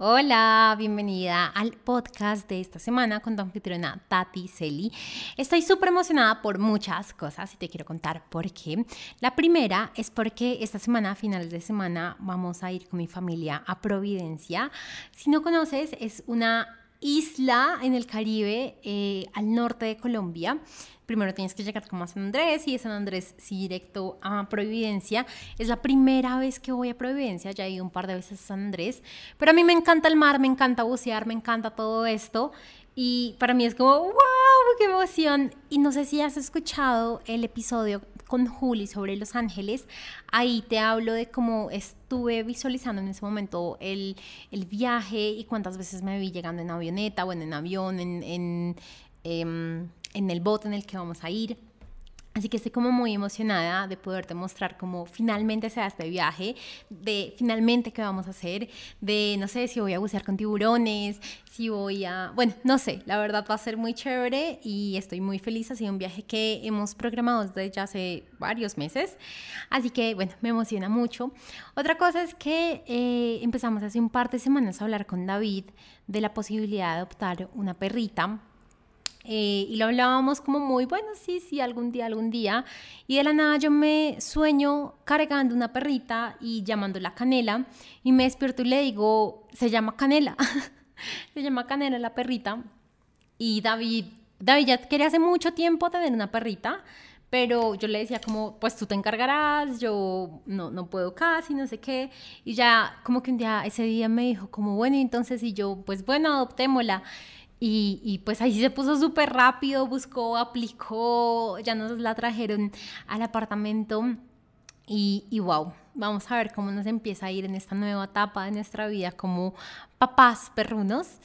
Hola, bienvenida al podcast de esta semana con tu anfitriona Tati Celi. Estoy súper emocionada por muchas cosas y te quiero contar por qué. La primera es porque esta semana, finales de semana, vamos a ir con mi familia a Providencia. Si no conoces, es una isla en el Caribe eh, al norte de Colombia primero tienes que llegar como a San Andrés y de San Andrés sí directo a Providencia. Es la primera vez que voy a Providencia, ya he ido un par de veces a San Andrés, pero a mí me encanta el mar, me encanta bucear, me encanta todo esto y para mí es como, wow, qué emoción. Y no sé si has escuchado el episodio con Juli sobre Los Ángeles, ahí te hablo de cómo estuve visualizando en ese momento el, el viaje y cuántas veces me vi llegando en avioneta, bueno, en avión, en... en em, en el bote en el que vamos a ir. Así que estoy como muy emocionada de poderte mostrar cómo finalmente se da este viaje, de finalmente qué vamos a hacer, de no sé si voy a bucear con tiburones, si voy a... Bueno, no sé, la verdad va a ser muy chévere y estoy muy feliz. Ha sido un viaje que hemos programado desde ya hace varios meses. Así que, bueno, me emociona mucho. Otra cosa es que eh, empezamos hace un par de semanas a hablar con David de la posibilidad de adoptar una perrita eh, y lo hablábamos como muy, bueno, sí, sí, algún día, algún día. Y de la nada yo me sueño cargando una perrita y llamándola Canela. Y me despierto y le digo, se llama Canela. se llama Canela la perrita. Y David, David ya quería hace mucho tiempo tener una perrita. Pero yo le decía como, pues tú te encargarás, yo no, no puedo casi, no sé qué. Y ya como que un día, ese día me dijo como, bueno, entonces y yo, pues bueno, adoptémosla. Y, pues ahí se puso súper rápido, buscó, aplicó, ya nos la trajeron al apartamento y, y wow, vamos a ver cómo nos empieza a ir en esta nueva etapa de nuestra vida como papás perrunos.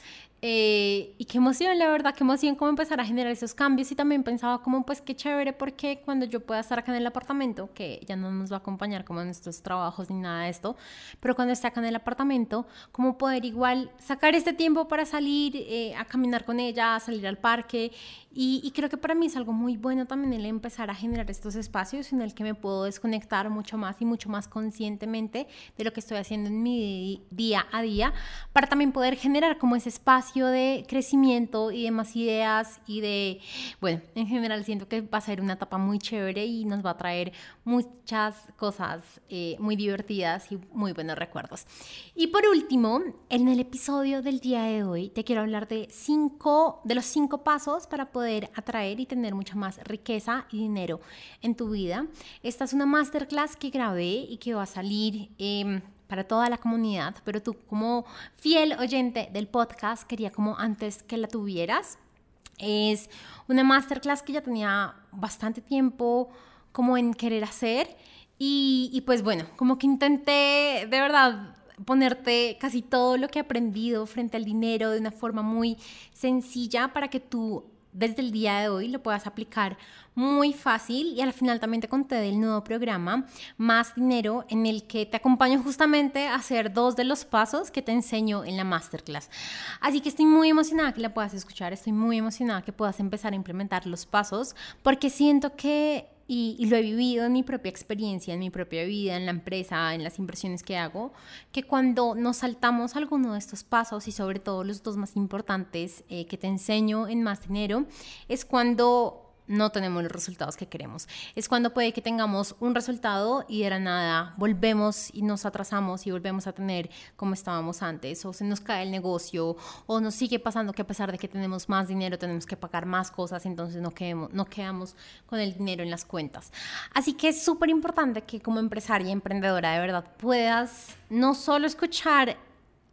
Eh, y qué emoción, la verdad, qué emoción cómo empezar a generar esos cambios. Y también pensaba como pues qué chévere porque cuando yo pueda estar acá en el apartamento, que ya no nos va a acompañar como en nuestros trabajos ni nada de esto, pero cuando esté acá en el apartamento, cómo poder igual sacar este tiempo para salir eh, a caminar con ella, a salir al parque y, creo que para mí es algo muy bueno también el empezar a generar estos espacios en el que me puedo desconectar mucho más y mucho más conscientemente de lo que estoy haciendo en mi día a día, para también poder generar como ese espacio de crecimiento y de más ideas y de, bueno, en general siento que va a ser una etapa muy chévere y nos va a traer muchas cosas eh, muy divertidas y muy buenos recuerdos. Y por último, en el episodio del día de hoy te quiero hablar de cinco, de los cinco pasos para poder atraer y tener mucha más riqueza y dinero en tu vida. Esta es una masterclass que grabé y que va a salir... Em, para toda la comunidad, pero tú como fiel oyente del podcast quería como antes que la tuvieras. Es una masterclass que ya tenía bastante tiempo como en querer hacer y, y pues bueno, como que intenté de verdad ponerte casi todo lo que he aprendido frente al dinero de una forma muy sencilla para que tú desde el día de hoy lo puedas aplicar muy fácil y al final también te conté del nuevo programa Más Dinero en el que te acompaño justamente a hacer dos de los pasos que te enseño en la masterclass. Así que estoy muy emocionada que la puedas escuchar, estoy muy emocionada que puedas empezar a implementar los pasos porque siento que y, lo he vivido en mi propia experiencia, en mi propia vida, en la empresa, en las inversiones que hago, que cuando nos saltamos alguno de estos pasos y sobre todo los dos más importantes eh, que te enseño en más dinero, es cuando no tenemos los resultados que queremos. Es cuando puede que tengamos un resultado y de la nada volvemos y nos atrasamos y volvemos a tener como estábamos antes, o se nos cae el negocio, o nos sigue pasando que a pesar de que tenemos más dinero tenemos que pagar más cosas, entonces no, quedemos, no quedamos con el dinero en las cuentas. Así que es súper importante que como empresaria y emprendedora de verdad puedas no solo escuchar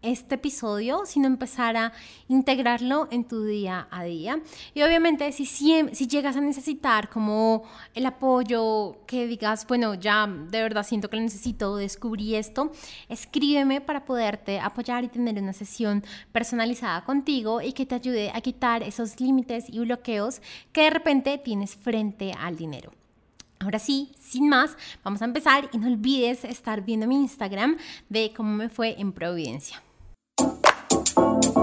este episodio, sino empezar a integrarlo en tu día a día. Y obviamente si, si, llegas a necesitar como el apoyo, que digas, bueno, ya de verdad siento que lo necesito, descubrí esto, escríbeme para poderte apoyar y tener una sesión personalizada contigo y que te ayude a quitar esos límites y bloqueos que de repente tienes frente al dinero. Ahora sí, sin más, vamos a empezar y no olvides estar viendo mi Instagram de cómo me fue en Providencia. Thank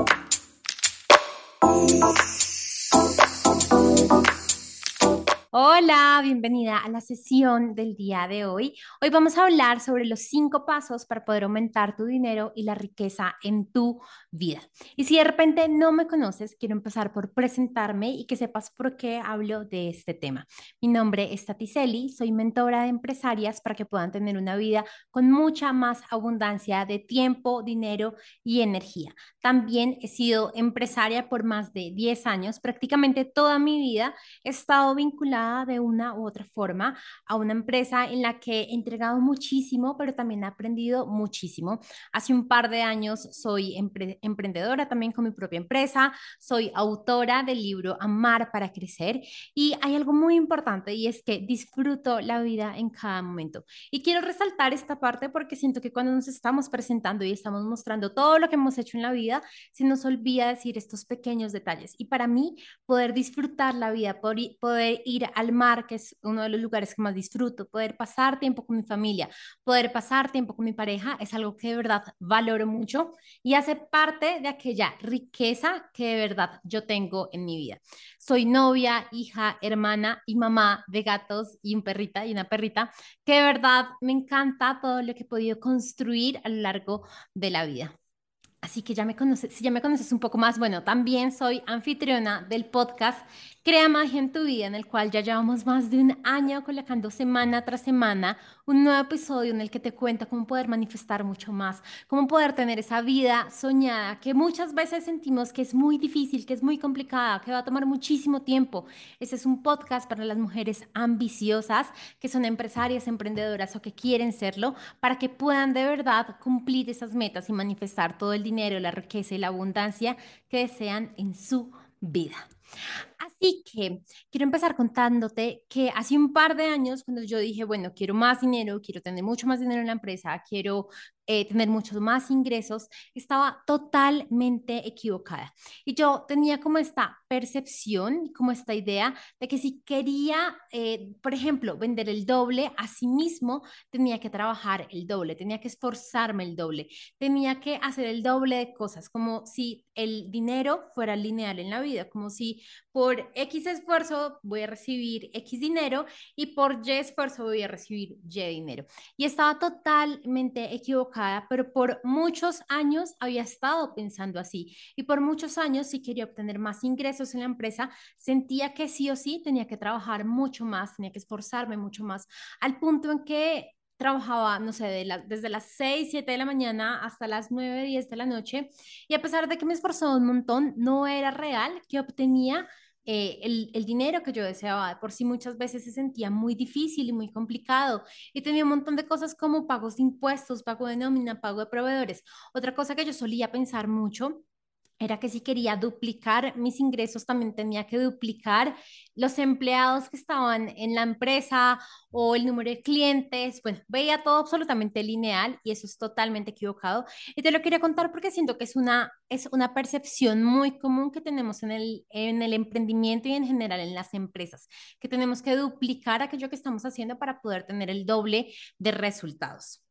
Hola, bienvenida a la sesión del día de hoy. Hoy vamos a hablar sobre los cinco pasos para poder aumentar tu dinero y la riqueza en tu vida. Y si de repente no me conoces, quiero empezar por presentarme y que sepas por qué hablo de este tema. Mi nombre es Tatiseli, soy mentora de empresarias para que puedan tener una vida con mucha más abundancia de tiempo, dinero y energía. También he sido empresaria por más de 10 años, prácticamente toda mi vida he estado vinculada de una u otra forma a una empresa en la que he entregado muchísimo, pero también he aprendido muchísimo. Hace un par de años soy emprendedora también con mi propia empresa, soy autora del libro Amar para Crecer y hay algo muy importante y es que disfruto la vida en cada momento. Y quiero resaltar esta parte porque siento que cuando nos estamos presentando y estamos mostrando todo lo que hemos hecho en la vida, se nos olvida decir estos pequeños detalles. Y para mí, poder disfrutar la vida, poder ir al mar, que es uno de los lugares que más disfruto, poder pasar tiempo con mi familia, poder pasar tiempo con mi pareja, es algo que de verdad valoro mucho y hace parte de aquella riqueza que de verdad yo tengo en mi vida. Soy novia, hija, hermana y mamá de gatos y un perrita y una perrita, que de verdad me encanta todo lo que he podido construir a lo largo de la vida. Así que ya me conoces, si ya me conoces un poco más, bueno, también soy anfitriona del podcast Crea magia en tu vida, en el cual ya llevamos más de un año colocando semana tras semana un nuevo episodio en el que te cuento cómo poder manifestar mucho más, cómo poder tener esa vida soñada que muchas veces sentimos que es muy difícil, que es muy complicada, que va a tomar muchísimo tiempo. Este es un podcast para las mujeres ambiciosas, que son empresarias, emprendedoras o que quieren serlo, para que puedan de verdad cumplir esas metas y manifestar todo el dinero, la riqueza y la abundancia que desean en su vida. Así que quiero empezar contándote que hace un par de años, cuando yo dije, bueno, quiero más dinero, quiero tener mucho más dinero en la empresa, quiero eh, tener muchos más ingresos, estaba totalmente equivocada. Y yo tenía como esta percepción, como esta idea de que si quería, eh, por ejemplo, vender el doble, a sí mismo tenía que trabajar el doble, tenía que esforzarme el doble, tenía que hacer el doble de cosas, como si el dinero fuera lineal en la vida, como si por X esfuerzo voy a recibir X dinero y por Y esfuerzo voy a recibir Y dinero. Y estaba totalmente equivocada pero por muchos años había estado pensando así. Y por muchos años, si quería obtener más ingresos en la empresa, sentía que sí o sí tenía que trabajar mucho más, tenía que esforzarme mucho más, al punto en que trabajaba, no sé, de desde las 6, 7 de la mañana hasta las 9, 10 de la noche. Y a pesar de que me esforzaba un montón, no era real que obtenía eh, el, el, dinero que yo deseaba. Por sí muchas veces se sentía muy difícil y muy complicado y tenía un montón de cosas como pagos de impuestos, pago de nómina, pago de proveedores. Otra cosa que yo solía pensar mucho era que si quería duplicar mis ingresos, también tenía que duplicar los empleados que estaban en la empresa o el número de clientes. Bueno, veía todo absolutamente lineal y eso es totalmente equivocado. Y te lo quería contar porque siento que es una, es una percepción muy común que tenemos en el, en el emprendimiento y en general en las empresas, que tenemos que duplicar aquello que estamos haciendo para poder tener el doble de resultados.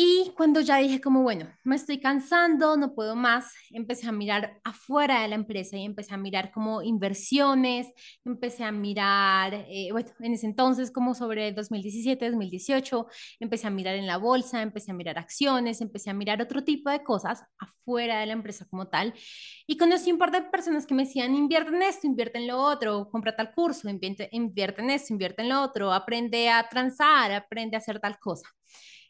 Y cuando ya dije como, bueno, me estoy cansando, no puedo más, empecé a mirar afuera de la empresa y empecé a mirar como inversiones, empecé a mirar, eh, bueno, en ese entonces como sobre 2017, 2018, empecé a mirar en la bolsa, empecé a mirar acciones, empecé a mirar otro tipo de cosas afuera de la empresa como tal. Y conocí un par de personas que me decían, invierte en esto, invierte en lo otro, compra tal curso, invierte, invierte en esto, invierte en lo otro, aprende a transar, aprende a hacer tal cosa.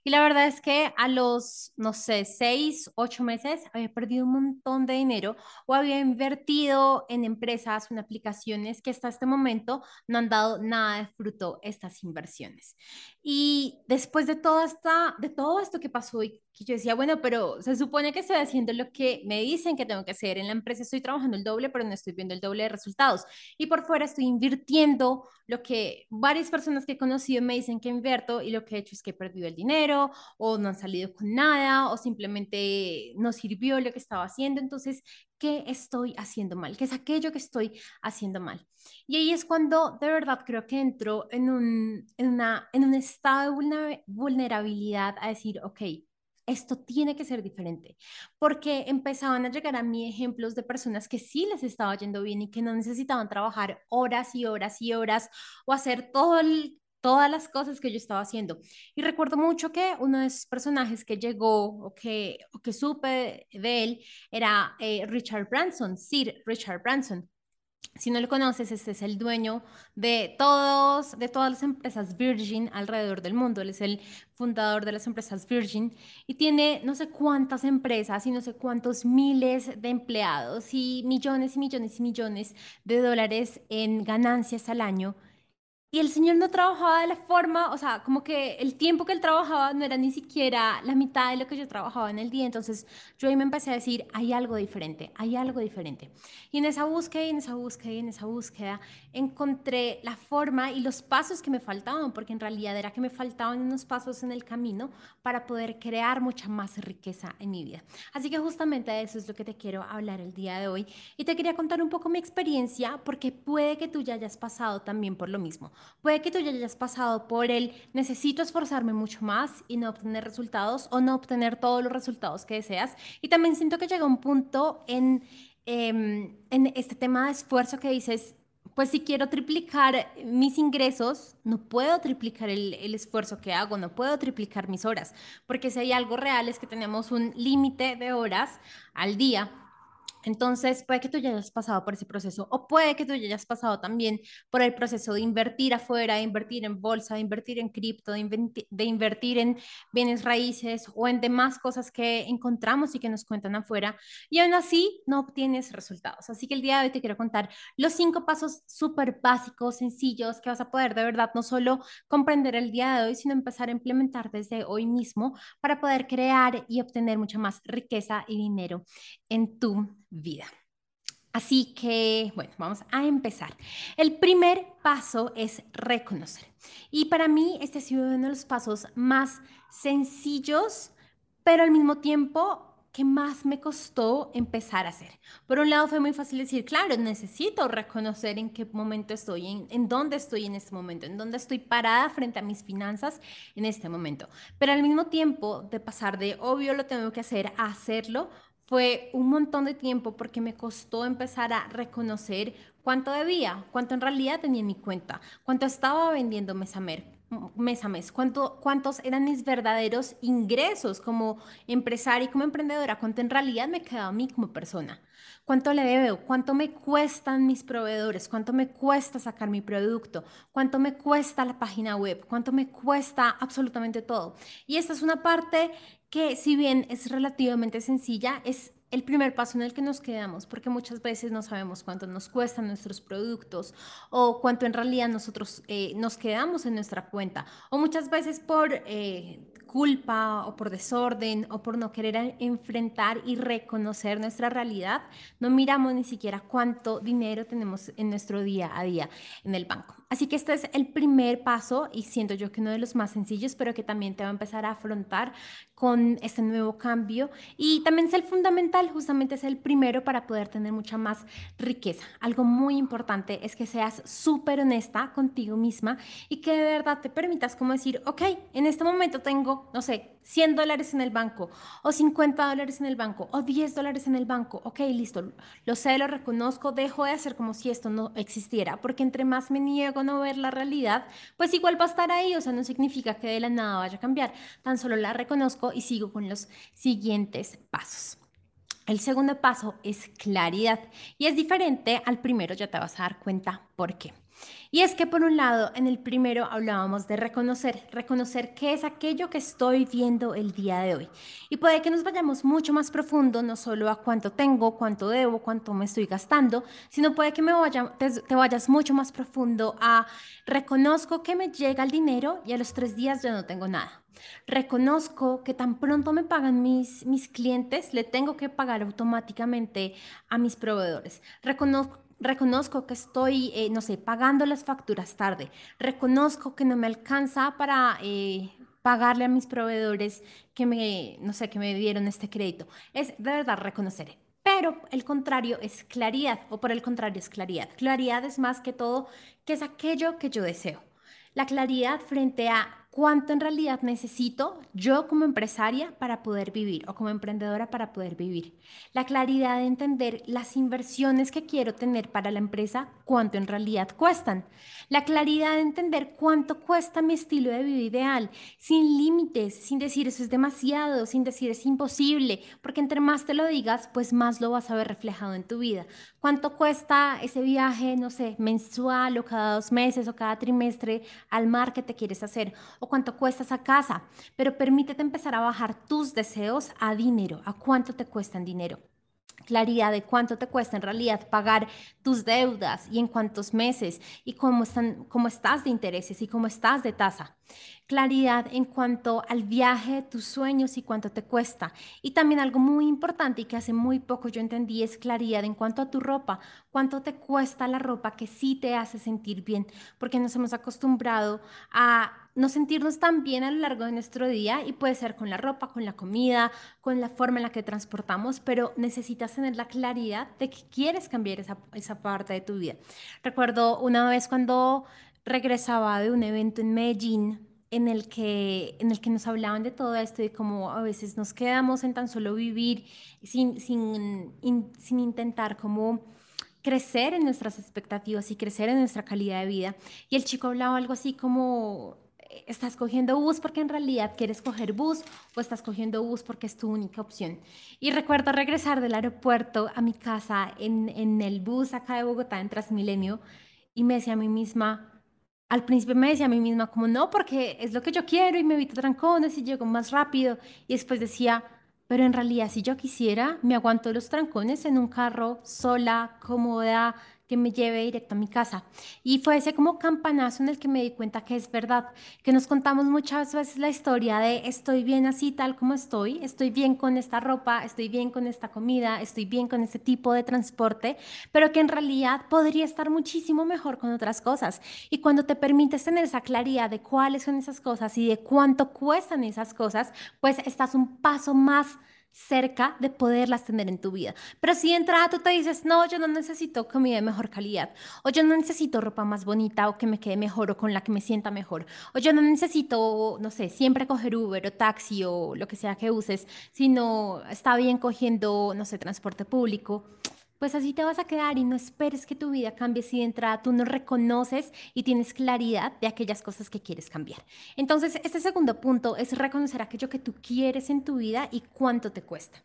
Y la verdad es que a los, no sé, seis, ocho meses había perdido un montón de dinero o había invertido en empresas en aplicaciones que hasta este momento no han dado nada de fruto estas inversiones. Y después de, todo esta, de todo esto que pasó y que yo decía, bueno, pero se supone que estoy haciendo lo que me dicen que tengo que hacer. En la empresa estoy trabajando el doble, pero no estoy viendo el doble de resultados. Y por fuera estoy invirtiendo lo que varias personas que he conocido me dicen que invierto y lo que he hecho es que he perdido el dinero o no han salido con nada o simplemente no sirvió lo que estaba haciendo. Entonces, ¿qué estoy haciendo mal? ¿Qué es aquello que estoy haciendo mal? Y ahí es cuando de verdad creo que entro en un, en una, en un estado de vulnerabilidad a decir, ok, esto tiene que ser diferente, porque empezaban a llegar a mí ejemplos de personas que sí les estaba yendo bien y que no necesitaban trabajar horas y horas y horas o hacer todo todas las cosas que yo estaba haciendo. Y recuerdo mucho que uno de esos personajes que llegó o que, o que supe de él era eh, Richard Branson, Sir Richard Branson. Si no lo conoces, este es el dueño de, todos, de todas las empresas Virgin alrededor del mundo. Él es el fundador de las empresas Virgin y tiene no sé cuántas empresas y no sé cuántos miles de empleados y millones y millones y millones de dólares en ganancias al año. Y el señor no trabajaba de la forma, o sea, como que el tiempo que él trabajaba no era ni siquiera la mitad de lo que yo trabajaba en el día. Entonces yo ahí me empecé a decir, hay algo diferente, hay algo diferente. Y en esa búsqueda, y en esa búsqueda, y en esa búsqueda, encontré la forma y los pasos que me faltaban, porque en realidad era que me faltaban unos pasos en el camino para poder crear mucha más riqueza en mi vida. Así que justamente de eso es lo que te quiero hablar el día de hoy. Y te quería contar un poco mi experiencia, porque puede que tú ya hayas pasado también por lo mismo. Puede que tú ya hayas pasado por el necesito esforzarme mucho más y no obtener resultados o no obtener todos los resultados que deseas. Y también siento que llega un punto en, em, en este tema de esfuerzo que dices, pues si quiero triplicar mis ingresos, no puedo triplicar el, el, esfuerzo que hago, no puedo triplicar mis horas, porque si hay algo real es que tenemos un límite de horas al día entonces, puede que tú ya hayas pasado por ese proceso o puede que tú ya hayas pasado también por el proceso de invertir afuera, de invertir en bolsa, de invertir en cripto, de, invertir en bienes raíces o en demás cosas que encontramos y que nos cuentan afuera y aún así no obtienes resultados. Así que el día de hoy te quiero contar los cinco pasos súper básicos, sencillos, que vas a poder de verdad no solo comprender el día de hoy, sino empezar a implementar desde hoy mismo para poder crear y obtener mucha más riqueza y dinero en tu vida. Así que, bueno, vamos a empezar. El primer paso es reconocer. Y para mí este ha sido uno de los pasos más sencillos, pero al mismo tiempo que más me costó empezar a hacer. Por un lado fue muy fácil decir, claro, necesito reconocer en qué momento estoy, en, en dónde estoy en este momento, en dónde estoy parada frente a mis finanzas en este momento. Pero al mismo tiempo de pasar de obvio lo tengo que hacer a hacerlo, fue un montón de tiempo porque me costó empezar a reconocer cuánto debía, cuánto en realidad tenía en mi cuenta, cuánto estaba vendiendo mes a mes, mes, a mes cuánto, cuántos eran mis verdaderos ingresos como empresaria y como emprendedora, cuánto en realidad me quedaba a mí como persona, cuánto le debo, cuánto me cuestan mis proveedores, cuánto me cuesta sacar mi producto, cuánto me cuesta la página web, cuánto me cuesta absolutamente todo. Y esta es una parte que si bien es relativamente sencilla, es el primer paso en el que nos quedamos, porque muchas veces no sabemos cuánto nos cuestan nuestros productos o cuánto en realidad nosotros eh, nos quedamos en nuestra cuenta, o muchas veces por eh, culpa o por desorden o por no querer enfrentar y reconocer nuestra realidad, no miramos ni siquiera cuánto dinero tenemos en nuestro día a día en el banco. Así que este es el primer paso y siento yo que uno de los más sencillos, pero que también te va a empezar a afrontar con este nuevo cambio. Y también es el fundamental, justamente es el primero para poder tener mucha más riqueza. Algo muy importante es que seas súper honesta contigo misma y que de verdad te permitas como decir, ok, en este momento tengo, no sé, 100 dólares en el banco o 50 dólares en el banco o 10 dólares en el banco. Ok, listo, lo sé, lo reconozco, dejo de hacer como si esto no existiera, porque entre más me niego a no ver la realidad, pues igual va a estar ahí, o sea, no significa que de la nada vaya a cambiar, tan solo la reconozco y sigo con los siguientes pasos. El segundo paso es claridad y es diferente al primero, ya te vas a dar cuenta por qué. Y es que por un lado, en el primero hablábamos de reconocer, reconocer qué es aquello que estoy viendo el día de hoy. Y puede que nos vayamos mucho más profundo, no solo a cuánto tengo, cuánto debo, cuánto me estoy gastando, sino puede que me vaya, te, vayas mucho más profundo a reconozco que me llega el dinero y a los tres días ya no tengo nada. Reconozco que tan pronto me pagan mis, mis clientes, le tengo que pagar automáticamente a mis proveedores. Reconozco reconozco que estoy, eh, no sé, pagando las facturas tarde, reconozco que no me alcanza para eh, pagarle a mis proveedores que me, no sé, que me dieron este crédito. Es de verdad reconocer. Pero el contrario es claridad, o por el contrario es claridad. Claridad es más que todo que es aquello que yo deseo. La claridad frente a cuánto en realidad necesito yo como empresaria para poder vivir o como emprendedora para poder vivir. La claridad de entender las inversiones que quiero tener para la empresa, cuánto en realidad cuestan. La claridad de entender cuánto cuesta mi estilo de vida ideal, sin límites, sin decir eso es demasiado, sin decir es imposible, porque entre más te lo digas, pues más lo vas a ver reflejado en tu vida. ¿Cuánto cuesta ese viaje, no sé, mensual o cada dos meses o cada trimestre al mar que te quieres hacer? ¿O cuánto cuesta esa casa? Pero permítete empezar a bajar tus deseos a dinero, a cuánto te cuesta en dinero claridad de cuánto te cuesta en realidad pagar tus deudas y en cuántos meses y cómo, están, cómo estás de intereses y cómo estás de tasa. Claridad en cuanto al viaje, tus sueños y cuánto te cuesta. Y también algo muy importante y que hace muy poco yo entendí es claridad en cuanto a tu ropa, cuánto te cuesta la ropa que sí te hace sentir bien, porque nos hemos acostumbrado a no sentirnos tan bien a lo largo de nuestro día y puede ser con la ropa, con la comida, con la forma en la que transportamos, pero necesitas tener la claridad de que quieres cambiar esa, esa parte de tu vida. Recuerdo una vez cuando regresaba de un evento en Medellín, en el que, en el que nos hablaban de todo esto y cómo a veces nos quedamos en tan solo vivir sin, sin, sin intentar como crecer en nuestras expectativas y crecer en nuestra calidad de vida. Y el chico hablaba algo así como estás cogiendo bus porque en realidad quieres coger bus o estás cogiendo bus porque es tu única opción. Y recuerdo regresar del aeropuerto a mi casa en, en el bus acá de Bogotá en Transmilenio y me decía a mí misma, al principio me decía a mí misma como no, porque es lo que yo quiero y me evito trancones y llego más rápido. Y después decía, pero en realidad si yo quisiera, me aguanto los trancones en un carro sola, cómoda, que me lleve directo a mi casa. Y fue ese como campanazo en el que me di cuenta que es verdad, que nos contamos muchas veces la historia de estoy bien así tal como estoy, estoy bien con esta ropa, estoy bien con esta comida, estoy bien con este tipo de transporte, pero que en realidad podría estar muchísimo mejor con otras cosas. Y cuando te permites tener esa claridad de cuáles son esas cosas y de cuánto cuestan esas cosas, pues estás un paso más cerca de poderlas tener en tu vida. Pero si de entrada tú te dices, no, yo no necesito comida de mejor calidad, o yo no necesito ropa más bonita o que me quede mejor o con la que me sienta mejor, o yo no necesito, no sé, siempre coger Uber o taxi o lo que sea que uses, sino está bien cogiendo, no sé, transporte público pues así te vas a quedar y no esperes que tu vida cambie si de entrada tú no reconoces y tienes claridad de aquellas cosas que quieres cambiar. Entonces, este segundo punto es reconocer aquello que tú quieres en tu vida y cuánto te cuesta.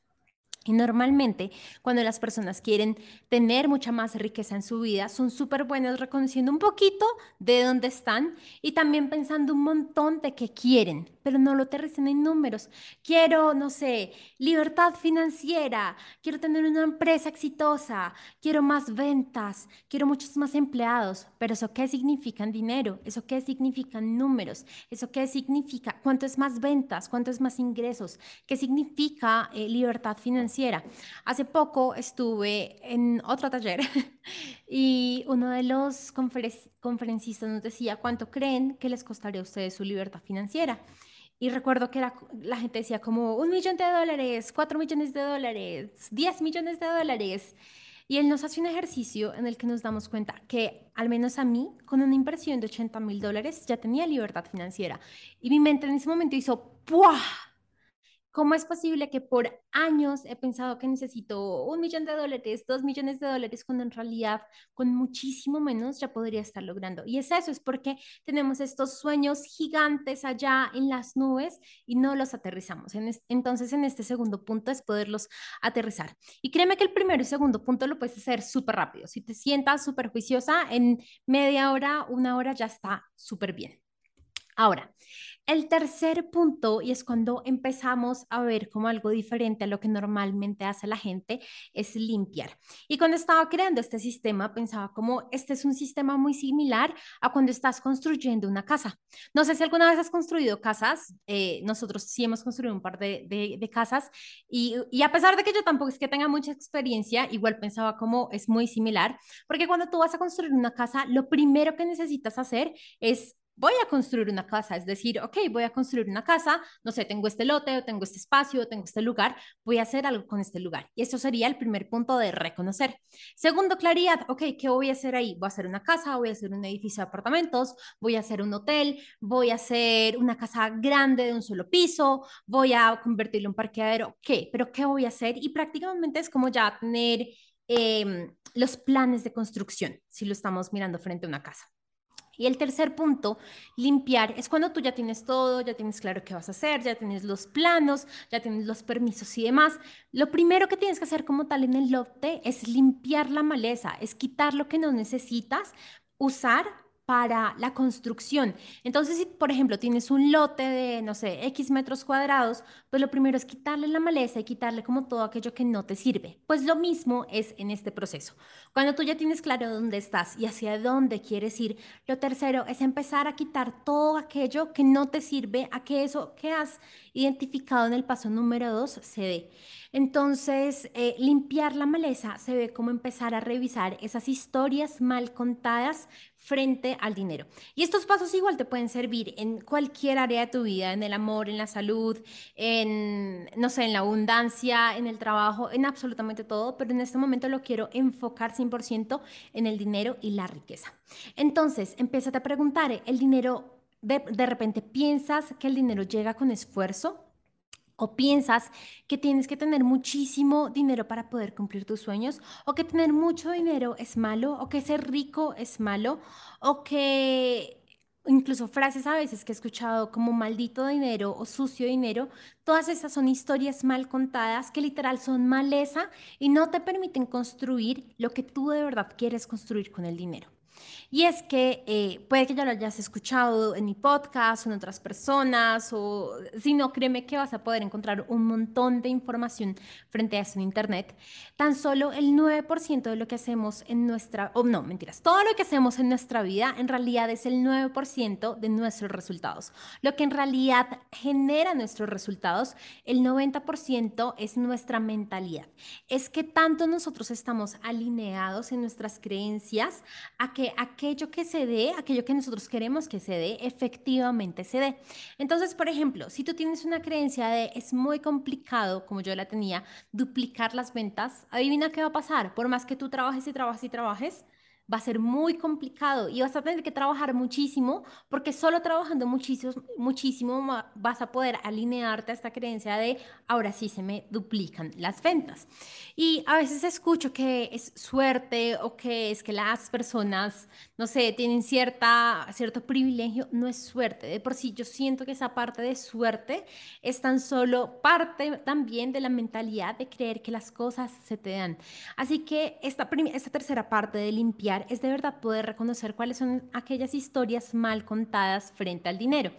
Y normalmente cuando las personas quieren tener mucha más riqueza en su vida, son súper buenas reconociendo un poquito de dónde están y también pensando un montón de qué quieren, pero no lo aterricen en números. Quiero, no sé, libertad financiera, quiero tener una empresa exitosa, quiero más ventas, quiero muchos más empleados, pero ¿eso qué significa en dinero? ¿Eso qué significa en números? ¿Eso qué significa? ¿Cuánto es más ventas? ¿Cuánto es más ingresos? ¿Qué significa eh, libertad financiera? Hace poco estuve en otro taller y uno de los conferencistas nos decía cuánto creen que les costaría a ustedes su libertad financiera. Y recuerdo que era, la gente decía como un millón de dólares, cuatro millones de dólares, diez millones de dólares. Y él nos hace un ejercicio en el que nos damos cuenta que, al menos a mí, con una inversión de 80 mil dólares, ya tenía libertad financiera. Y mi mente en ese momento hizo ¡puah! ¿Cómo es posible que por años he pensado que necesito un millón de dólares, dos millones de dólares, cuando en realidad con muchísimo menos ya podría estar logrando? Y es eso, es porque tenemos estos sueños gigantes allá en las nubes y no los aterrizamos. Entonces, en este segundo punto es poderlos aterrizar. Y créeme que el primero y segundo punto lo puedes hacer súper rápido. Si te sientas súper juiciosa, en media hora, una hora ya está súper bien. Ahora, el tercer punto, y es cuando empezamos a ver como algo diferente a lo que normalmente hace la gente, es limpiar. Y cuando estaba creando este sistema, pensaba como este es un sistema muy similar a cuando estás construyendo una casa. No sé si alguna vez has construido casas, eh, nosotros sí hemos construido un par de, de, casas, y, y a pesar de que yo tampoco es que tenga mucha experiencia, igual pensaba como es muy similar, porque cuando tú vas a construir una casa, lo primero que necesitas hacer es voy a construir una casa, es decir, ok, voy a construir una casa, no sé, tengo este lote, o tengo este espacio, o tengo este lugar, voy a hacer algo con este lugar. Y eso sería el primer punto de reconocer. Segundo, claridad, ok, ¿qué voy a hacer ahí? Voy a hacer una casa, voy a hacer un edificio de apartamentos, voy a hacer un hotel, voy a hacer una casa grande de un solo piso, voy a convertirlo en parqueadero, ¿qué? Pero ¿qué voy a hacer? Y prácticamente es como ya tener... Em, los planes de construcción, si lo estamos mirando frente a una casa. Y el tercer punto, limpiar, es cuando tú ya tienes todo, ya tienes claro qué vas a hacer, ya tienes los planos, ya tienes los permisos y demás. Lo primero que tienes que hacer como tal en el lote es limpiar la maleza, es quitar lo que no necesitas, usar para la construcción. Entonces, si por ejemplo tienes un lote de, no sé, X metros cuadrados, pues lo primero es quitarle la maleza y quitarle como todo aquello que no te sirve. Pues lo mismo es en este proceso. Cuando tú ya tienes claro dónde estás y hacia dónde quieres ir, lo tercero es empezar a quitar todo aquello que no te sirve a que eso que has identificado en el paso número dos se dé. Entonces, eh, limpiar la maleza se ve como empezar a revisar esas historias mal contadas frente al dinero. Y estos pasos igual te pueden servir en cualquier área de tu vida, en el amor, en la salud, en, no sé, en la abundancia, en el trabajo, en absolutamente todo, pero en este momento lo quiero enfocar 100% en el dinero y la riqueza. Entonces, empieza a preguntar, ¿el dinero de, de repente piensas que el dinero llega con esfuerzo? O piensas que tienes que tener muchísimo dinero para poder cumplir tus sueños, o que tener mucho dinero es malo, o que ser rico es malo, o que incluso frases a veces que he escuchado como maldito dinero o sucio dinero, todas esas son historias mal contadas que literal son maleza y no te permiten construir lo que tú de verdad quieres construir con el dinero. Y es que eh, puede que ya lo hayas escuchado en mi podcast o en otras personas, o si no, créeme que vas a poder encontrar un montón de información frente a eso en Internet. Tan solo el 9% de lo que hacemos en nuestra, o no, mentiras, todo lo que hacemos en nuestra vida en realidad es el 9% de nuestros resultados. Lo que en realidad genera nuestros resultados, el 90% es nuestra mentalidad. Es que tanto nosotros estamos alineados en nuestras creencias a que aquello que se dé, aquello que nosotros queremos que se dé, efectivamente se dé. Entonces, por ejemplo, si tú tienes una creencia de es muy complicado, como yo la tenía, duplicar las ventas, adivina qué va a pasar. Por más que tú trabajes y trabajes y trabajes, va a ser muy complicado y vas a tener que trabajar muchísimo porque solo trabajando muchísimo, muchísimo vas a poder alinearte a esta creencia de ahora sí se me duplican las ventas. Y a veces escucho que es suerte o que es que las personas, no sé, tienen cierta, cierto privilegio. No es suerte. De por sí yo siento que esa parte de suerte es tan solo parte también de la mentalidad de creer que las cosas se te dan. Así que esta, esta tercera parte de limpiar es de verdad poder reconocer cuáles son aquellas historias mal contadas frente al dinero.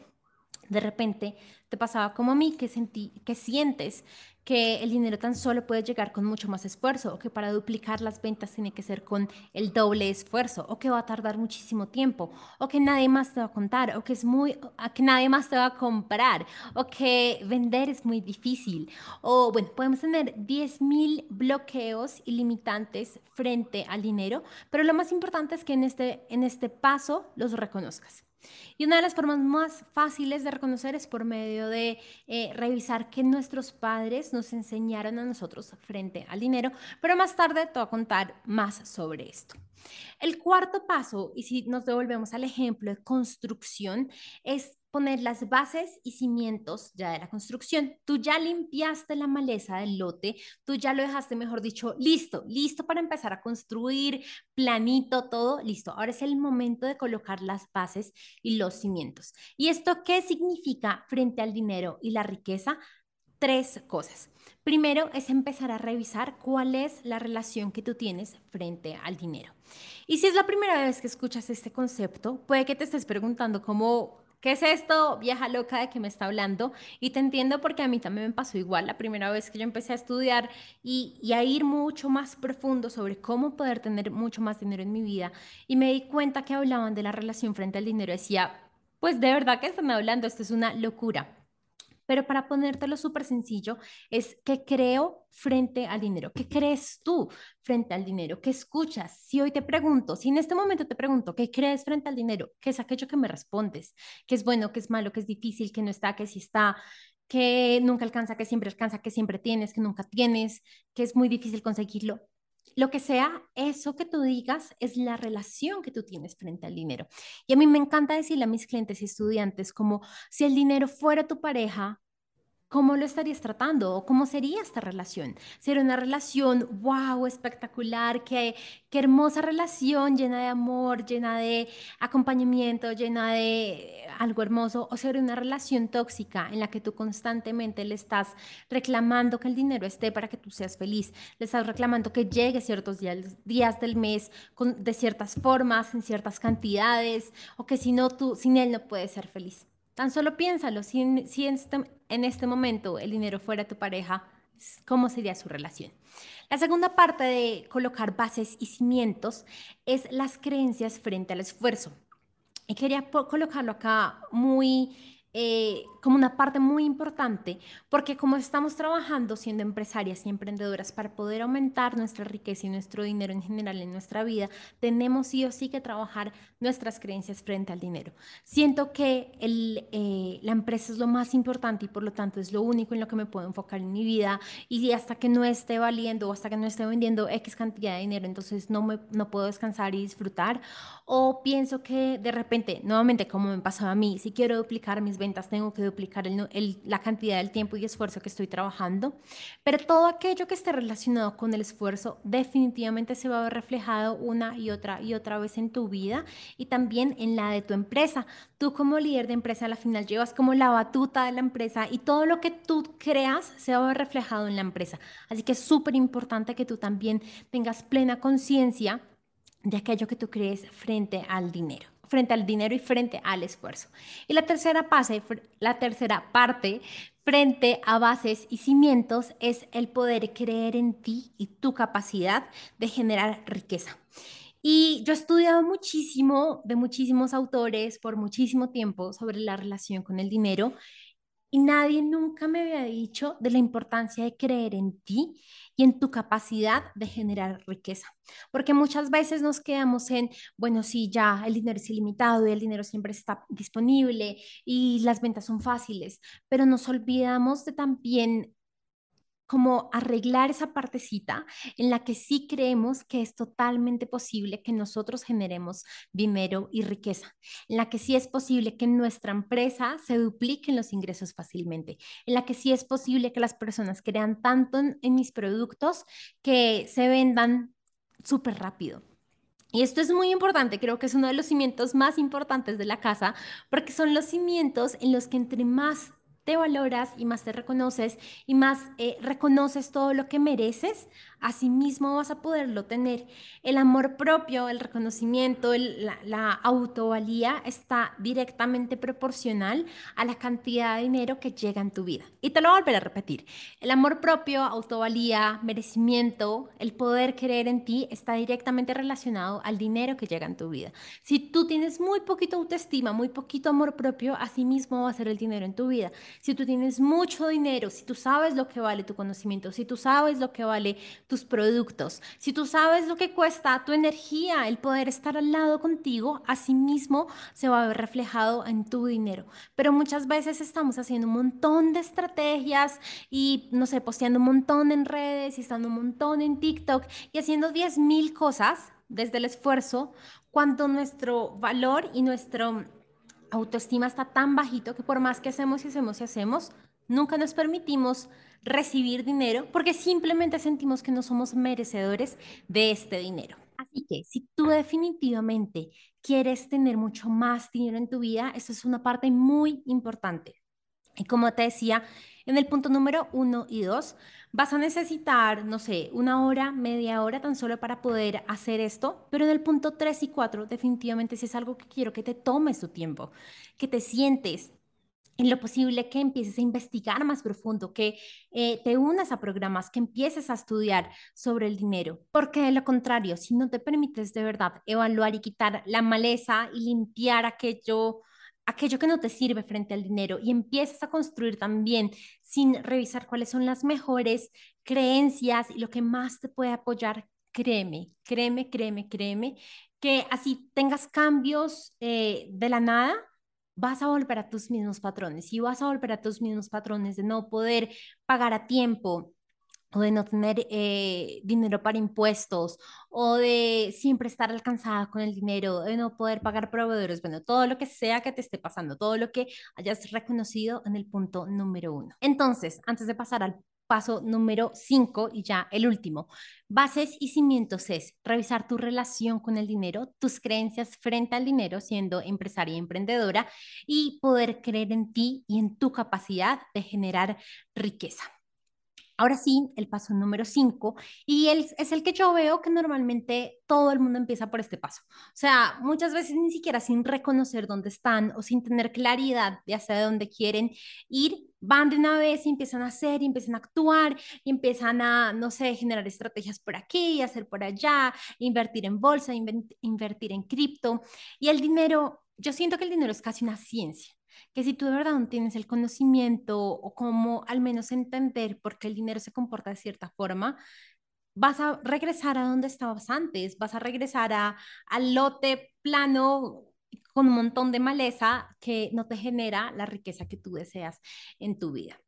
De repente te pasaba como a mí que, sentí, que sientes que el dinero tan solo puede llegar con mucho más esfuerzo o que para duplicar las ventas tiene que ser con el doble esfuerzo o que va a tardar muchísimo tiempo o que nadie más te va a contar o que es muy que nadie más te va a comprar o que vender es muy difícil o bueno, podemos tener 10.000 bloqueos ilimitantes frente al dinero, pero lo más importante es que en este en este paso los reconozcas. Y una de las formas más fáciles de reconocer es por medio de eh, revisar qué nuestros padres nos enseñaron a nosotros frente al dinero, pero más tarde te voy a contar más sobre esto. El cuarto paso, y si nos devolvemos al ejemplo de construcción, es poner las bases y cimientos ya de la construcción. Tú ya limpiaste la maleza del lote, tú ya lo dejaste, mejor dicho, listo, listo para empezar a construir, planito, todo, listo. Ahora es el momento de colocar las bases y los cimientos. ¿Y esto qué significa frente al dinero y la riqueza? Tres cosas. Primero es empezar a revisar cuál es la relación que tú tienes frente al dinero. Y si es la primera vez que escuchas este concepto, puede que te estés preguntando cómo ¿Qué es esto, vieja loca de que me está hablando? Y te entiendo porque a mí también me pasó igual la primera vez que yo empecé a estudiar y, y, a ir mucho más profundo sobre cómo poder tener mucho más dinero en mi vida. Y me di cuenta que hablaban de la relación frente al dinero. Decía, pues de verdad que están hablando, esto es una locura. Pero para ponértelo súper sencillo, es qué creo frente al dinero, qué crees tú frente al dinero, qué escuchas. Si hoy te pregunto, si en este momento te pregunto, ¿qué crees frente al dinero? ¿Qué es aquello que me respondes? ¿Qué es bueno, qué es malo, qué es difícil, qué no está, qué sí está? que nunca alcanza, que siempre alcanza, que siempre tienes, que nunca tienes, que es muy difícil conseguirlo lo que sea, eso que tú digas es la relación que tú tienes frente al dinero. Y a mí me encanta decirle a mis clientes y estudiantes como si el dinero fuera tu pareja, ¿cómo lo estarías tratando? ¿O cómo sería esta relación? ¿Sería una relación, wow, espectacular? Qué, qué hermosa relación, llena de amor, llena de acompañamiento, llena de algo hermoso. ¿O sería una relación tóxica en la que tú constantemente le estás reclamando que el dinero esté para que tú seas feliz? Le estás reclamando que llegue ciertos días, del mes de ciertas formas, en ciertas cantidades, o que si no, tú, sin él no puedes ser feliz. Tan solo piénsalo, si, si en, este, en este momento el dinero fuera tu pareja, ¿cómo sería su relación? La segunda parte de colocar bases y cimientos es las creencias frente al esfuerzo. Y quería colocarlo acá muy eh, como una parte muy importante, porque como estamos trabajando siendo empresarias y emprendedoras para poder aumentar nuestra riqueza y nuestro dinero en general en nuestra vida, tenemos sí o sí que trabajar nuestras creencias frente al dinero. Siento que el, eh, la empresa es lo más importante y por lo tanto es lo único en lo que me puedo enfocar en mi vida y hasta que no esté valiendo o hasta que no esté vendiendo X cantidad de dinero, entonces no, me, no puedo descansar y disfrutar. O pienso que de repente, nuevamente como me pasaba a mí, si quiero duplicar mis ventas, tengo que duplicar la cantidad del tiempo y esfuerzo que estoy trabajando, pero todo aquello que esté relacionado con el esfuerzo definitivamente se va a ver reflejado una y otra y otra vez en tu vida y también en la de tu empresa. Tú como líder de empresa a la final llevas como la batuta de la empresa y todo lo que tú creas se va a ver reflejado en la empresa. Así que es súper importante que tú también tengas plena conciencia de aquello que tú crees frente al dinero frente al dinero y frente al esfuerzo. Y la tercera, pase, la tercera parte frente a bases y cimientos es el poder creer en ti y tu capacidad de generar riqueza. Y yo he estudiado muchísimo de muchísimos autores por muchísimo tiempo sobre la relación con el dinero y nadie nunca me había dicho de la importancia de creer en ti y en tu capacidad de generar riqueza. Porque muchas veces nos quedamos en, bueno, sí, ya el dinero es ilimitado y el dinero siempre está disponible y las ventas son fáciles, pero nos olvidamos de también como arreglar esa partecita en la que sí creemos que es totalmente posible que nosotros generemos dinero y riqueza, en la que sí es posible que nuestra empresa se dupliquen los ingresos fácilmente, en la que sí es posible que las personas crean tanto en, en mis productos que se vendan súper rápido. Y esto es muy importante, creo que es uno de los cimientos más importantes de la casa, porque son los cimientos en los que entre más te valoras y más te reconoces y más eh, reconoces todo lo que mereces, asimismo vas a poderlo tener. El amor propio, el reconocimiento, la, autovalía está directamente proporcional a la cantidad de dinero que llega en tu vida. Y te lo voy a a repetir. El amor propio, autovalía, merecimiento, el poder creer en ti está directamente relacionado al dinero que llega en tu vida. Si tú tienes muy poquito autoestima, muy poquito amor propio, asimismo va a ser el dinero en tu vida si tú tienes mucho dinero, si tú sabes lo que vale tu conocimiento, si tú sabes lo que vale tus productos, si tú sabes lo que cuesta tu energía, el poder estar al lado contigo, asimismo se va a ver reflejado en tu dinero. Pero muchas veces estamos haciendo un montón de estrategias y, no sé, posteando un montón en redes y estando un montón en TikTok y haciendo 10 mil cosas desde el esfuerzo, cuando nuestro valor y nuestro autoestima está tan bajito que por más que hacemos y hacemos y hacemos, nunca nos permitimos recibir dinero porque simplemente sentimos que no somos merecedores de este dinero. Así que si tú definitivamente quieres tener mucho más dinero en tu vida, eso es una parte muy importante. Y como te decía, en el punto número uno y dos, vas a necesitar, no sé, una hora, media hora tan solo para poder hacer esto, pero en el punto tres y cuatro, definitivamente si es algo que quiero que te tomes tu tiempo, que te sientes en lo posible que empieces a investigar más profundo, que eh, te unas a programas, que empieces a estudiar sobre el dinero, porque de lo contrario, si no te permites de verdad evaluar y quitar la maleza y limpiar aquello aquello que no te sirve frente al dinero y empiezas a construir también sin revisar cuáles son las mejores creencias y lo que más te puede apoyar, créeme, créeme, créeme, créeme, que así tengas cambios eh, de la nada, vas a volver a tus mismos patrones y vas a volver a tus mismos patrones de no poder pagar a tiempo, o de no tener eh, dinero para impuestos, o de siempre estar alcanzada con el dinero, de no poder pagar proveedores, bueno, todo lo que sea que te esté pasando, todo lo que hayas reconocido en el punto número uno. Entonces, antes de pasar al paso número cinco y ya el último, bases y cimientos es revisar tu relación con el dinero, tus creencias frente al dinero, siendo empresaria y emprendedora, y poder creer en ti y en tu capacidad de generar riqueza. Ahora sí, el paso número 5, y es el que yo veo que normalmente todo el mundo empieza por este paso. O sea, muchas veces ni siquiera sin reconocer dónde están o sin tener claridad de hacia dónde quieren ir, van de una vez y empiezan a hacer, y empiezan a actuar, y empiezan a, no sé, generar estrategias por aquí, hacer por allá, invertir en bolsa, invertir en cripto. Y el dinero, yo siento que el dinero es casi una ciencia que si tú de verdad no tienes el conocimiento o cómo al menos entender por qué el dinero se comporta de cierta forma, vas a regresar a donde estabas antes, vas a regresar a, al lote plano con un montón de maleza que no te genera la riqueza que tú deseas en tu vida.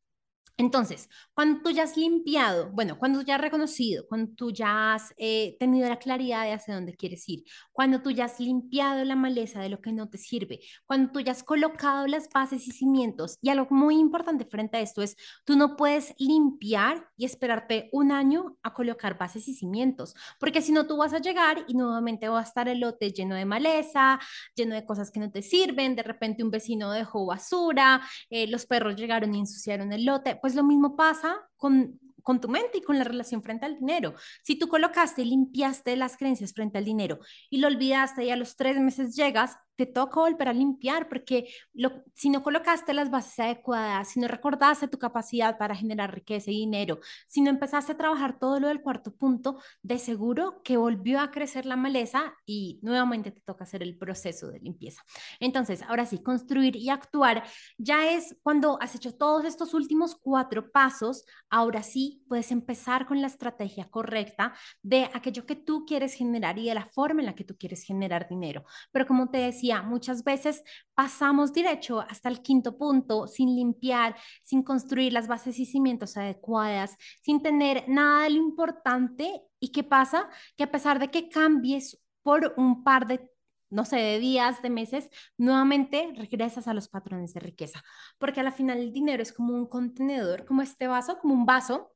Entonces, cuando tú ya has limpiado, bueno, cuando tú ya has reconocido, cuando tú ya has eh, tenido la claridad de hacia dónde quieres ir, cuando tú ya has limpiado la maleza de lo que no te sirve, cuando tú ya has colocado las bases y cimientos, y algo muy importante frente a esto es, tú no puedes limpiar y esperarte un año a colocar bases y cimientos, porque si no, tú vas a llegar y nuevamente va a estar el lote lleno de maleza, lleno de cosas que no te sirven, de repente un vecino dejó basura, eh, los perros llegaron y ensuciaron el lote pues lo mismo pasa con, con tu mente y con la relación frente al dinero. Si tú colocaste y limpiaste las creencias frente al dinero y lo olvidaste y a los tres meses llegas, te toca volver a limpiar porque lo, si no colocaste las bases adecuadas, si no recordaste tu capacidad para generar riqueza y dinero, si no empezaste a trabajar todo lo del cuarto punto, de seguro que volvió a crecer la maleza y nuevamente te toca hacer el proceso de limpieza. Entonces, ahora sí, construir y actuar ya es cuando has hecho todos estos últimos cuatro pasos, ahora sí puedes empezar con la estrategia correcta de aquello que tú quieres generar y de la forma en la que tú quieres generar dinero. Pero como te decía, muchas veces pasamos derecho hasta el quinto punto sin limpiar, sin construir las bases y cimientos adecuadas, sin tener nada de lo importante. ¿Y qué pasa? Que a pesar de que cambies por un par de no sé, de días, de meses, nuevamente regresas a los patrones de riqueza, porque al final el dinero es como un contenedor, como este vaso, como un vaso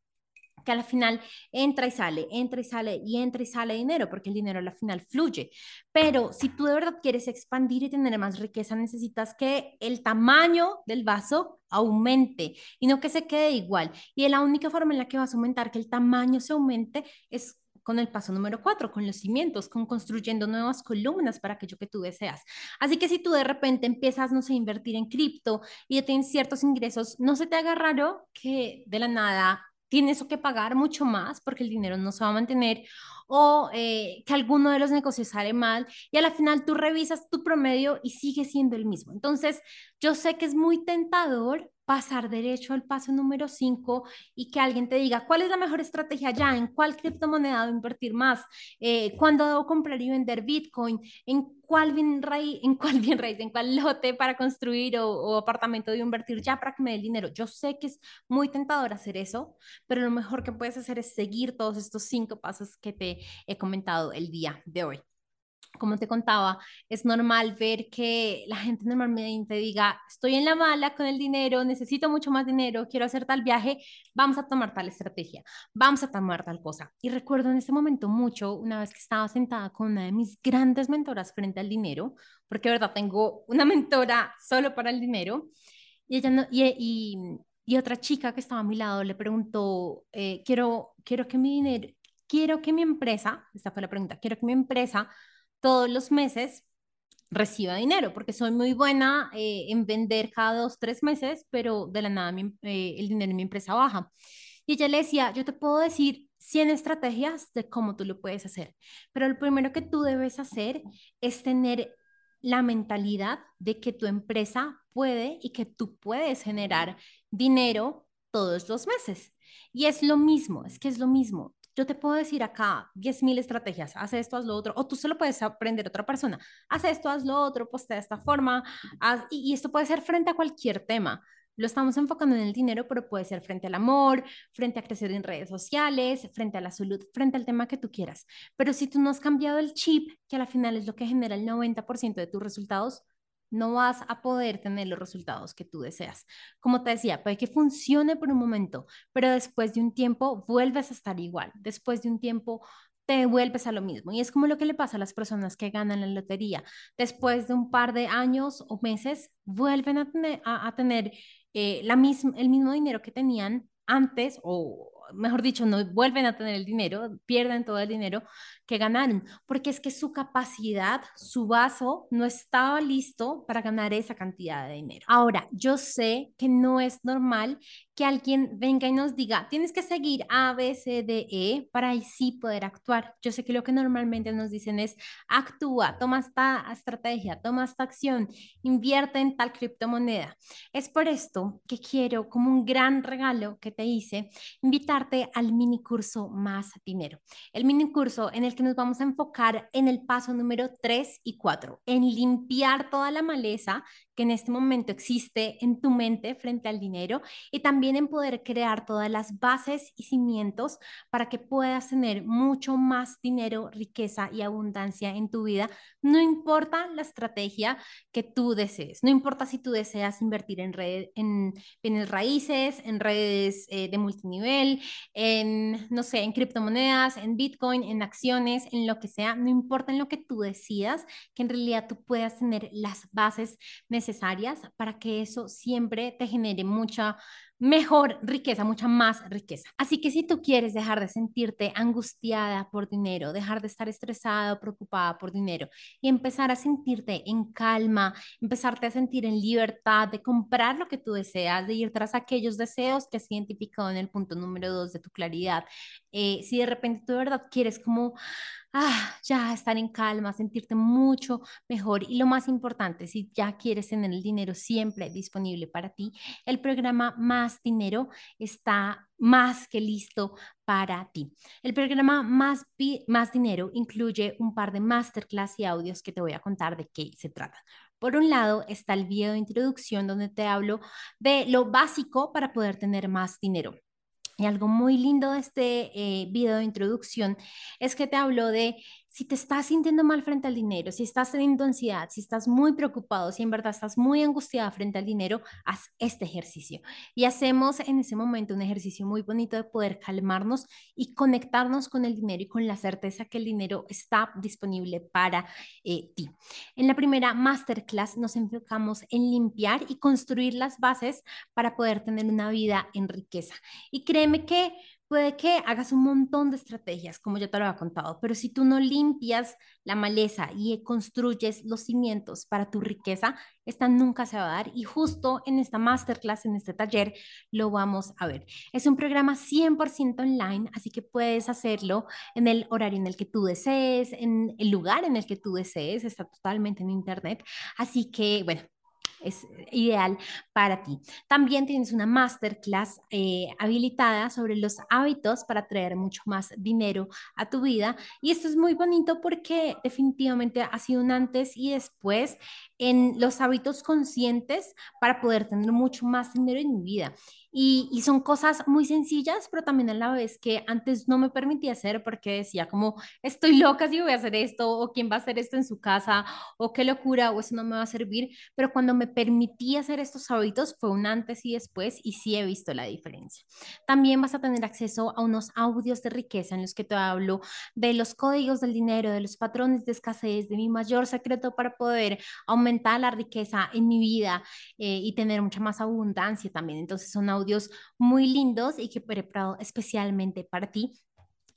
que al final entra y sale, entra y sale y entra y sale dinero, porque el dinero al final fluye. Pero si tú de verdad quieres expandir y tener más riqueza, necesitas que el tamaño del vaso aumente y no que se quede igual. Y la única forma en la que vas a aumentar que el tamaño se aumente es con el paso número cuatro, con los cimientos, con construyendo nuevas columnas para aquello que tú deseas. Así que si tú de repente empiezas, no sé, a invertir en cripto y ya tienes ciertos ingresos, no se te haga raro que de la nada tienes que pagar mucho más porque el dinero no se va a mantener o eh, que alguno de los negocios sale mal y a la final tú revisas tu promedio y sigue siendo el mismo. Entonces, yo sé que es muy tentador pasar derecho al paso número 5 y que alguien te diga cuál es la mejor estrategia ya, en cuál criptomoneda debo invertir más, eh, cuándo debo comprar y vender Bitcoin, en cuál bien raíz, en cuál bien raíz, en cuál lote para construir o, o apartamento debo invertir ya para que me dé el dinero. Yo sé que es muy tentador hacer eso, pero lo mejor que puedes hacer es seguir todos estos cinco pasos que te he comentado el día de hoy como te contaba, es normal ver que la gente normalmente diga, estoy en la mala con el dinero, necesito mucho más dinero, quiero hacer tal viaje, vamos a tomar tal estrategia, vamos a tomar tal cosa. Y recuerdo en ese momento mucho, una vez que estaba sentada con una de mis grandes mentoras frente al dinero, porque de verdad tengo una mentora solo para el dinero, y ella no, y, y, otra chica que estaba a mi lado le preguntó, eh, quiero, quiero que mi dinero, quiero que mi empresa, esta fue la pregunta, quiero que mi empresa todos los meses reciba dinero, porque soy muy buena eh, en vender cada dos, tres meses, pero de la nada eh, el dinero en mi empresa baja. Y ella le decía, yo te puedo decir 100 estrategias de cómo tú lo puedes hacer, pero lo primero que tú debes hacer es tener la mentalidad de que tu empresa puede y que tú puedes generar dinero todos los meses. Y es lo mismo, es que es lo mismo. Yo te puedo decir acá 10.000 estrategias, haz esto, haz lo otro, o tú se lo puedes aprender a otra persona, haz esto, haz lo otro, postea de esta forma, y, y esto puede ser frente a cualquier tema. Lo estamos enfocando en el dinero, pero puede ser frente al amor, frente a crecer en redes sociales, frente a la salud, frente al tema que tú quieras. Pero si tú no has cambiado el chip, que al final es lo que genera el 90% de tus resultados, no vas a poder tener los resultados que tú deseas. Como te decía, puede que funcione por un momento, pero después de un tiempo vuelves a estar igual. Después de un tiempo te vuelves a lo mismo. Y es como lo que le pasa a las personas que ganan la lotería. Después de un par de años o meses, vuelven a tener, eh, el mismo dinero que tenían antes o mejor dicho, no vuelven a tener el dinero, pierden todo el dinero que ganaron, porque es que su capacidad, su vaso no estaba listo para ganar esa cantidad de dinero. Ahora, yo sé que no es normal que alguien venga y nos diga, tienes que seguir A, B, C, D, E para ahí sí poder actuar. Yo sé que lo que normalmente nos dicen es, actúa, toma esta estrategia, toma esta acción, invierte en tal criptomoneda. Es por esto que quiero, como un gran regalo que te hice, al mini curso Más Dinero. El mini curso en el que nos vamos a enfocar en el paso número 3 y 4, en limpiar toda la maleza que en este momento existe en tu mente frente al dinero y también en poder crear todas las bases y cimientos para que puedas tener mucho más dinero, riqueza y abundancia en tu vida. No importa la estrategia que tú desees, no importa si tú deseas invertir en, red, en bienes raíces, en redes eh, de multinivel, en, no sé, en criptomonedas, en Bitcoin, en acciones, en lo que sea, no importa en lo que tú decidas, que en realidad tú puedas tener las bases necesarias necesarias para que eso siempre te genere mucha mejor riqueza, mucha más riqueza. Así que si tú quieres dejar de sentirte angustiada por dinero, dejar de estar estresada o preocupada por dinero y empezar a sentirte en calma, empezarte a sentir en libertad de comprar lo que tú deseas, de ir tras aquellos deseos que has identificado en el punto número dos de tu claridad, eh, si de repente tú de verdad quieres como ah, ya estar en calma, sentirte mucho mejor. Y lo más importante, si ya quieres tener el dinero siempre disponible para ti, el programa Más Dinero está más que listo para ti. El programa Más, más Dinero incluye un par de masterclass y audios que te voy a contar de qué se trata. Por un lado está el video de introducción donde te hablo de lo básico para poder tener más dinero. Y algo muy lindo de este eh, video de introducción es que te hablo de si te estás sintiendo mal frente al dinero, si estás teniendo ansiedad, si estás muy preocupado, si en verdad estás muy angustiada frente al dinero, haz este ejercicio. Y hacemos en ese momento un ejercicio muy bonito de poder calmarnos y conectarnos con el dinero y con la certeza que el dinero está disponible para eh, ti. En la primera masterclass nos enfocamos en limpiar y construir las bases para poder tener una vida en riqueza. Y créeme que Puede que hagas un montón de estrategias, como ya te lo había contado, pero si tú no limpias la maleza y construyes los cimientos para tu riqueza, esta nunca se va a dar. Y justo en esta masterclass, en este taller, lo vamos a ver. Es un programa 100% online, así que puedes hacerlo en el horario en el que tú desees, en el lugar en el que tú desees, está totalmente en internet. Así que, bueno, es ideal para ti. También tienes una masterclass eh, habilitada sobre los hábitos para traer mucho más dinero a tu vida. Y esto es muy bonito porque definitivamente ha sido un antes y después en los hábitos conscientes para poder tener mucho más dinero en mi vida. Y, son cosas muy sencillas, pero también a la vez que antes no me permitía hacer porque decía como, estoy loca si voy a hacer esto, o quién va a hacer esto en su casa, o qué locura, o eso no me va a servir. Pero cuando me permití hacer estos hábitos fue un antes y después y sí he visto la diferencia. También vas a tener acceso a unos audios de riqueza en los que te hablo de los códigos del dinero, de los patrones de escasez, de mi mayor secreto para poder aumentar la riqueza en mi vida eh, y tener mucha más abundancia también. Entonces son audios muy lindos y que he preparado especialmente para ti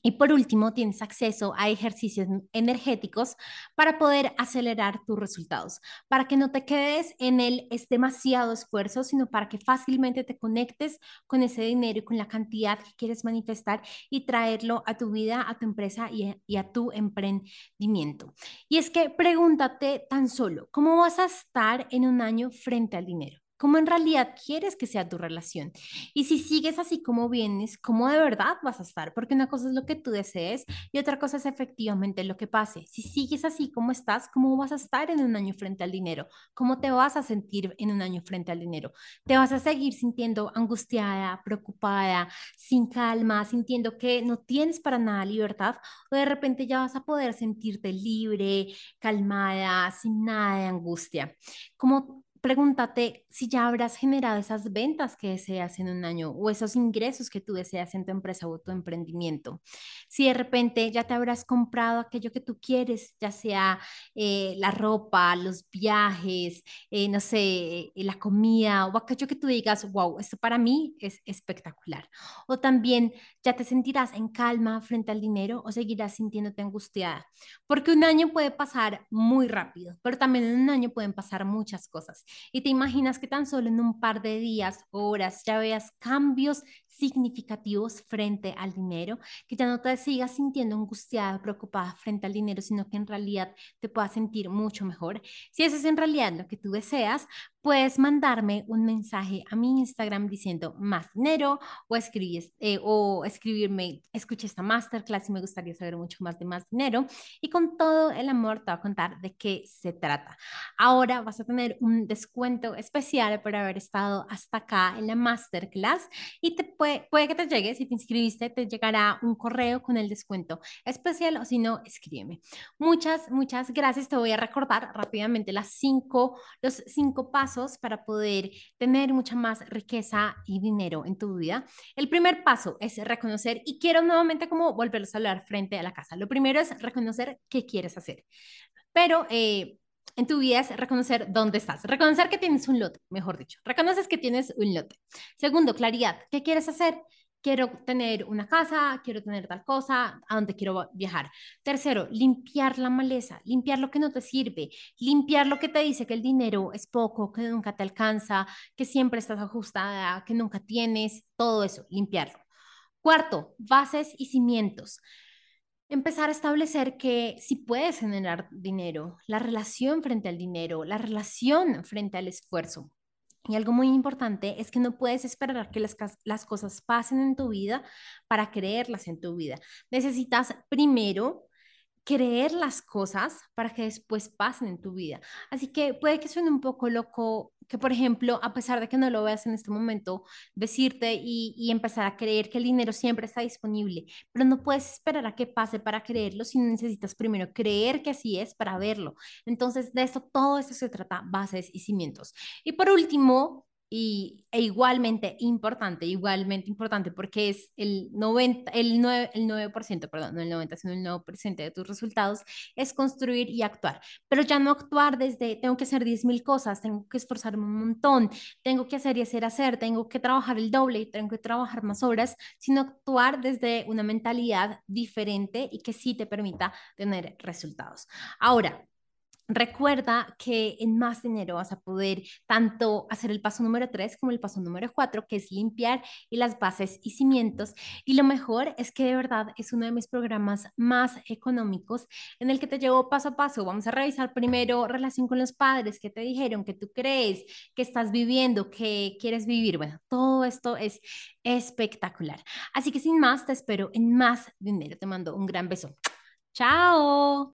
Y por último, tienes acceso a ejercicios energéticos para poder acelerar tus resultados, para que no te quedes en el es demasiado esfuerzo, sino para que fácilmente te conectes con ese dinero y con la cantidad que quieres manifestar y traerlo a tu vida, a tu empresa y a, y a tu emprendimiento. Y es que pregúntate tan solo, ¿cómo vas a estar en un año frente al dinero? Cómo en realidad quieres que sea tu relación. Y si sigues así como vienes, cómo de verdad vas a estar, porque una cosa es lo que tú desees y otra cosa es efectivamente lo que pase. Si sigues así como estás, ¿cómo vas a estar en un año frente al dinero? ¿Cómo te vas a sentir en un año frente al dinero? ¿Te vas a seguir sintiendo angustiada, preocupada, sin calma, sintiendo que no tienes para nada libertad? ¿O de repente ya vas a poder sentirte libre, calmada, sin nada de angustia? ¿Cómo pregúntate si ya habrás generado esas ventas que deseas en un año o esos ingresos que tú deseas en tu empresa o tu emprendimiento. Si de repente ya te habrás comprado aquello que tú quieres, ya sea eh, la ropa, los viajes, eh, no sé, eh, la comida o aquello que tú digas, wow, esto para mí es espectacular. O también ya te sentirás en calma frente al dinero o seguirás sintiéndote angustiada. Porque un año puede pasar muy rápido, pero también en un año pueden pasar muchas cosas y te imaginas que tan solo en un par de días, horas, ya veas cambios significativos frente al dinero, que ya no te sigas sintiendo angustiada, preocupada frente al dinero, sino que en realidad te puedas sentir mucho mejor. Si eso es en realidad lo que tú deseas, puedes mandarme un mensaje a mi Instagram diciendo más dinero o, eh, o escribirme, escuché esta masterclass y me gustaría saber mucho más de más dinero y con todo el amor te voy a contar de qué se trata. Ahora vas a tener un descuento especial por haber estado hasta acá en la masterclass y te puede, puede que te llegue, si te inscribiste, te llegará un correo con el descuento especial o si no, escríbeme. Muchas, muchas gracias. Te voy a recordar rápidamente las cinco, los cinco pasos para poder tener mucha más riqueza y dinero en tu vida. El primer paso es reconocer, y quiero nuevamente como volverlos a hablar frente a la casa. Lo primero es reconocer qué quieres hacer. Pero eh, en tu vida es reconocer dónde estás, reconocer que tienes un lote, mejor dicho, reconoces que tienes un lote. Segundo, claridad, ¿qué quieres hacer? quiero tener una casa, quiero tener tal cosa, a dónde quiero viajar. Tercero, limpiar la maleza, limpiar lo que no te sirve, limpiar lo que te dice que el dinero es poco, que nunca te alcanza, que siempre estás ajustada, que nunca tienes, todo eso, limpiarlo. Cuarto, bases y cimientos. Empezar a establecer que si puedes generar dinero, la relación frente al dinero, la relación frente al esfuerzo, y algo muy importante es que no puedes esperar que las, las, cosas pasen en tu vida para creerlas en tu vida. Necesitas primero creer las cosas para que después pasen en tu vida. Así que puede que suene un poco loco que, por ejemplo, a pesar de que no lo veas en este momento, decirte y, empezar a creer que el dinero siempre está disponible, pero no puedes esperar a que pase para creerlo, sino necesitas primero creer que así es para verlo. Entonces, de esto, todo esto se trata, bases y cimientos. Y por último, y, e igualmente importante, igualmente importante porque es el 90, el 9, el 9%, perdón, no el 90, sino el 9% de tus resultados, es construir y actuar. Pero ya no actuar desde tengo que hacer 10 mil cosas, tengo que esforzarme un montón, tengo que hacer y hacer, hacer, tengo que trabajar el doble y tengo que trabajar más horas, sino actuar desde una mentalidad diferente y que sí te permita tener resultados. Ahora, Recuerda que en más dinero vas a poder tanto hacer el paso número 3 como el paso número 4, que es limpiar y las bases y cimientos. Y lo mejor es que de verdad es uno de mis programas más económicos en el que te llevo paso a paso. Vamos a revisar primero relación con los padres, qué te dijeron, qué tú crees, qué estás viviendo, qué quieres vivir. Bueno, todo esto es espectacular. Así que sin más, te espero en más dinero. Te mando un gran beso. Chao.